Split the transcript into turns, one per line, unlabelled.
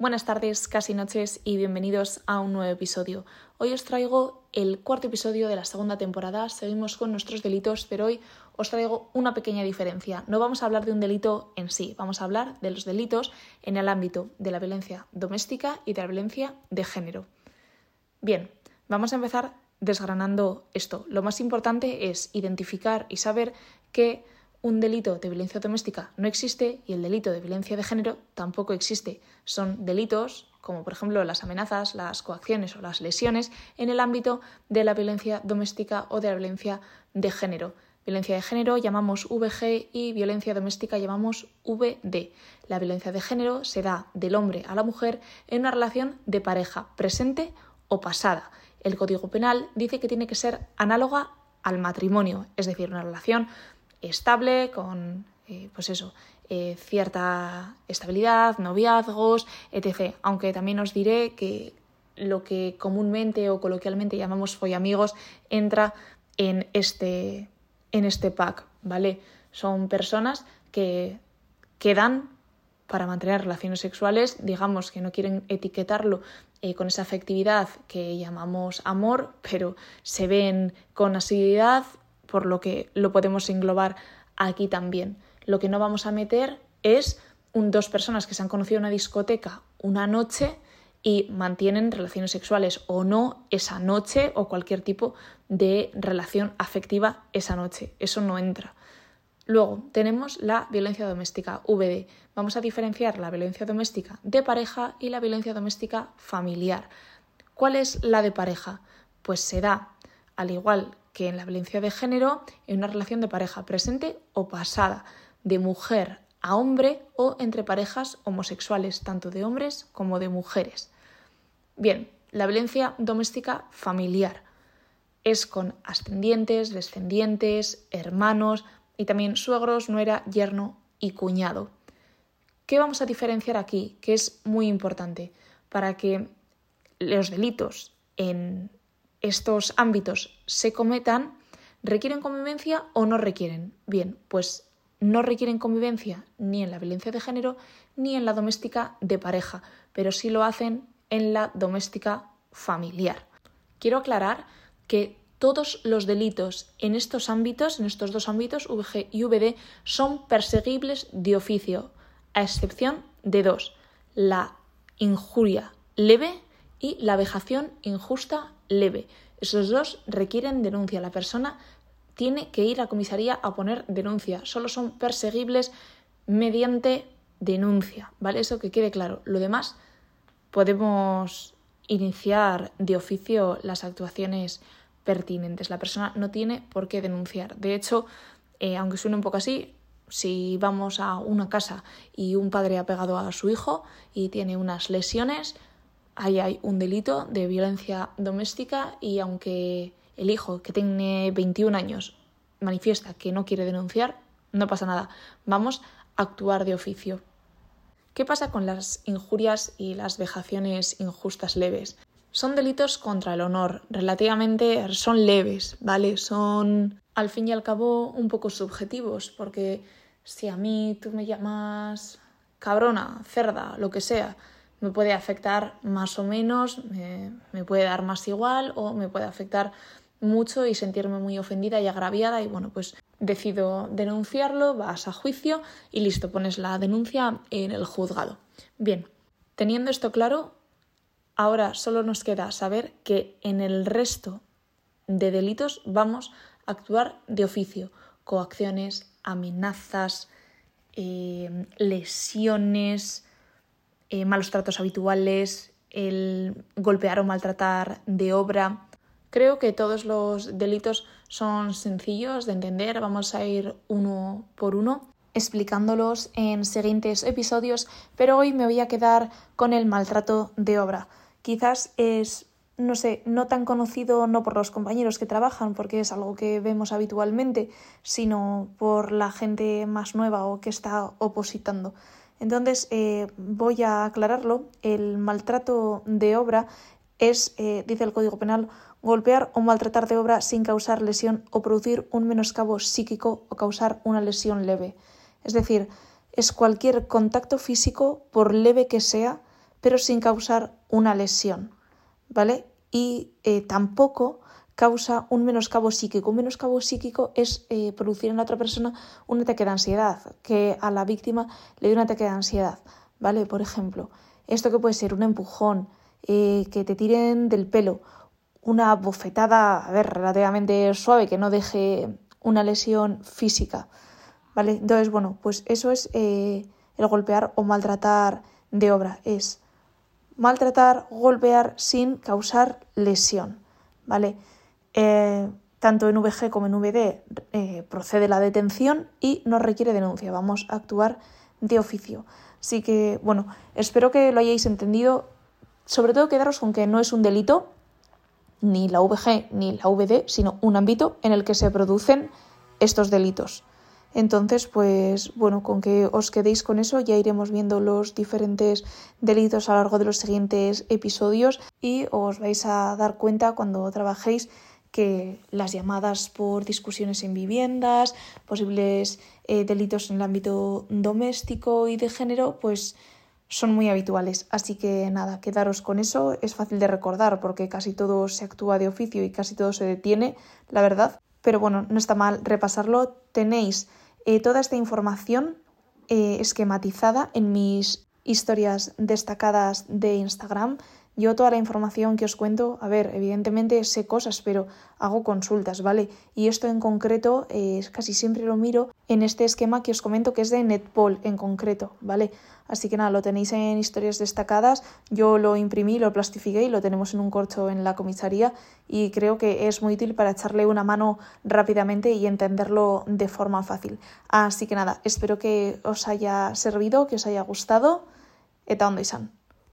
Buenas tardes, casi noches y bienvenidos a un nuevo episodio. Hoy os traigo el cuarto episodio de la segunda temporada. Seguimos con nuestros delitos, pero hoy os traigo una pequeña diferencia. No vamos a hablar de un delito en sí, vamos a hablar de los delitos en el ámbito de la violencia doméstica y de la violencia de género. Bien, vamos a empezar desgranando esto. Lo más importante es identificar y saber que un delito de violencia doméstica no existe y el delito de violencia de género tampoco existe. Son delitos como por ejemplo las amenazas, las coacciones o las lesiones en el ámbito de la violencia doméstica o de la violencia de género. Violencia de género llamamos VG y violencia doméstica llamamos VD. La violencia de género se da del hombre a la mujer en una relación de pareja presente o pasada. El Código Penal dice que tiene que ser análoga al matrimonio, es decir, una relación estable, con eh, pues eso, eh, cierta estabilidad, noviazgos, etc. Aunque también os diré que lo que comúnmente o coloquialmente llamamos follamigos entra en este, en este pack, ¿vale? Son personas que quedan para mantener relaciones sexuales, digamos que no quieren etiquetarlo eh, con esa afectividad que llamamos amor, pero se ven con asiduidad por lo que lo podemos englobar aquí también. Lo que no vamos a meter es un, dos personas que se han conocido en una discoteca una noche y mantienen relaciones sexuales o no esa noche o cualquier tipo de relación afectiva esa noche. Eso no entra. Luego tenemos la violencia doméstica, VD. Vamos a diferenciar la violencia doméstica de pareja y la violencia doméstica familiar. ¿Cuál es la de pareja? Pues se da, al igual que en la violencia de género, en una relación de pareja presente o pasada, de mujer a hombre o entre parejas homosexuales, tanto de hombres como de mujeres. Bien, la violencia doméstica familiar es con ascendientes, descendientes, hermanos y también suegros, nuera, yerno y cuñado. ¿Qué vamos a diferenciar aquí? Que es muy importante para que los delitos en estos ámbitos se cometan, ¿requieren convivencia o no requieren? Bien, pues no requieren convivencia ni en la violencia de género ni en la doméstica de pareja, pero sí lo hacen en la doméstica familiar. Quiero aclarar que todos los delitos en estos ámbitos, en estos dos ámbitos, VG y VD, son perseguibles de oficio, a excepción de dos, la injuria leve y la vejación injusta leve. Esos dos requieren denuncia. La persona tiene que ir a comisaría a poner denuncia. Solo son perseguibles mediante denuncia, ¿vale? Eso que quede claro. Lo demás podemos iniciar de oficio las actuaciones pertinentes. La persona no tiene por qué denunciar. De hecho, eh, aunque suene un poco así, si vamos a una casa y un padre ha pegado a su hijo y tiene unas lesiones, ahí hay un delito de violencia doméstica y aunque el hijo que tiene 21 años manifiesta que no quiere denunciar, no pasa nada. Vamos a actuar de oficio. ¿Qué pasa con las injurias y las vejaciones injustas leves? Son delitos contra el honor, relativamente son leves, ¿vale? Son al fin y al cabo un poco subjetivos, porque si a mí tú me llamas cabrona, cerda, lo que sea, me puede afectar más o menos, me, puede dar más igual o me puede afectar mucho y sentirme muy ofendida y agraviada y bueno, pues decido denunciarlo, vas a juicio y listo, pones la denuncia en el juzgado. Bien, teniendo esto claro, ahora solo nos queda saber que en el resto de delitos vamos a actuar de oficio, coacciones, amenazas, eh, lesiones, eh, malos tratos habituales, el golpear o maltratar de obra. Creo que todos los delitos son sencillos de entender, vamos a ir uno por uno explicándolos en siguientes episodios, pero hoy me voy a quedar con el maltrato de obra. Quizás es, no sé, no tan conocido no por los compañeros que trabajan, porque es algo que vemos habitualmente, sino por la gente más nueva o que está opositando. Entonces, eh, voy a aclararlo. El maltrato de obra es, eh, dice el Código Penal, golpear o maltratar de obra sin causar lesión o producir un menoscabo psíquico o causar una lesión leve. Es decir, es cualquier contacto físico, por leve que sea, pero sin causar una lesión, ¿vale? Y eh, tampoco causa un menoscabo psíquico. Un menoscabo psíquico es eh, producir en la otra persona un ataque de ansiedad, que a la víctima le dé un ataque de ansiedad, ¿vale? Por ejemplo, esto que puede ser un empujón, eh, que te tiren del pelo, una bofetada, a ver, relativamente suave, que no deje una lesión física, ¿vale? Entonces, bueno, pues eso es eh, el golpear o maltratar de obra, es maltratar, golpear sin causar lesión, ¿vale? Eh, tanto en VG como en VD eh, procede la detención y no requiere denuncia. Vamos a actuar de oficio. Así que, bueno, espero que lo hayáis entendido. Sobre todo quedaros con que no es un delito, ni la VG ni la VD, sino un ámbito en el que se producen estos delitos. Entonces, pues bueno, con que os quedéis con eso, ya iremos viendo los diferentes delitos a lo largo de los siguientes episodios y os vais a dar cuenta cuando trabajéis que las llamadas por discusiones en viviendas, posibles eh, delitos en el ámbito doméstico y de género, pues son muy habituales. Así que nada, quedaros con eso. Es fácil de recordar porque casi todo se actúa de oficio y casi todo se detiene, la verdad. Pero bueno, no está mal repasarlo. Tenéis eh, toda esta información eh, esquematizada en mis historias destacadas de Instagram yo toda la información que os cuento, a ver, evidentemente sé cosas, pero hago consultas, ¿vale? Y esto en concreto eh, casi siempre lo miro en este esquema que os comento que es de Netpol en concreto, ¿vale? Así que nada, lo tenéis en historias destacadas, yo lo imprimí, lo plastifiqué y lo tenemos en un corcho en la comisaría y creo que es muy útil para echarle una mano rápidamente y entenderlo de forma fácil. Así que nada, espero que os haya servido, que os haya gustado. Eta ondo izan.